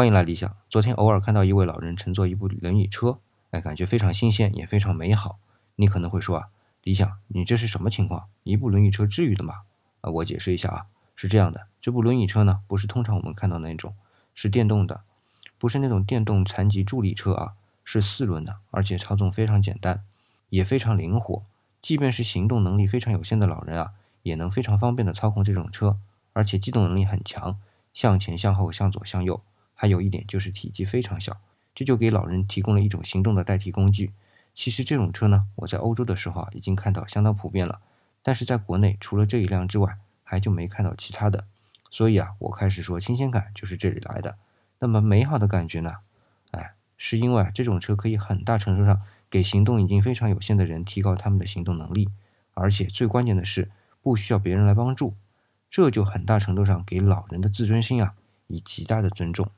欢迎来理想。昨天偶尔看到一位老人乘坐一部轮椅车，哎，感觉非常新鲜，也非常美好。你可能会说啊，理想，你这是什么情况？一部轮椅车至于的吗？啊，我解释一下啊，是这样的，这部轮椅车呢，不是通常我们看到那种，是电动的，不是那种电动残疾助力车啊，是四轮的，而且操纵非常简单，也非常灵活，即便是行动能力非常有限的老人啊，也能非常方便的操控这种车，而且机动能力很强，向前、向后、向左、向右。还有一点就是体积非常小，这就给老人提供了一种行动的代替工具。其实这种车呢，我在欧洲的时候啊，已经看到相当普遍了，但是在国内除了这一辆之外，还就没看到其他的。所以啊，我开始说新鲜感就是这里来的。那么美好的感觉呢？哎，是因为啊，这种车可以很大程度上给行动已经非常有限的人提高他们的行动能力，而且最关键的是不需要别人来帮助，这就很大程度上给老人的自尊心啊以极大的尊重。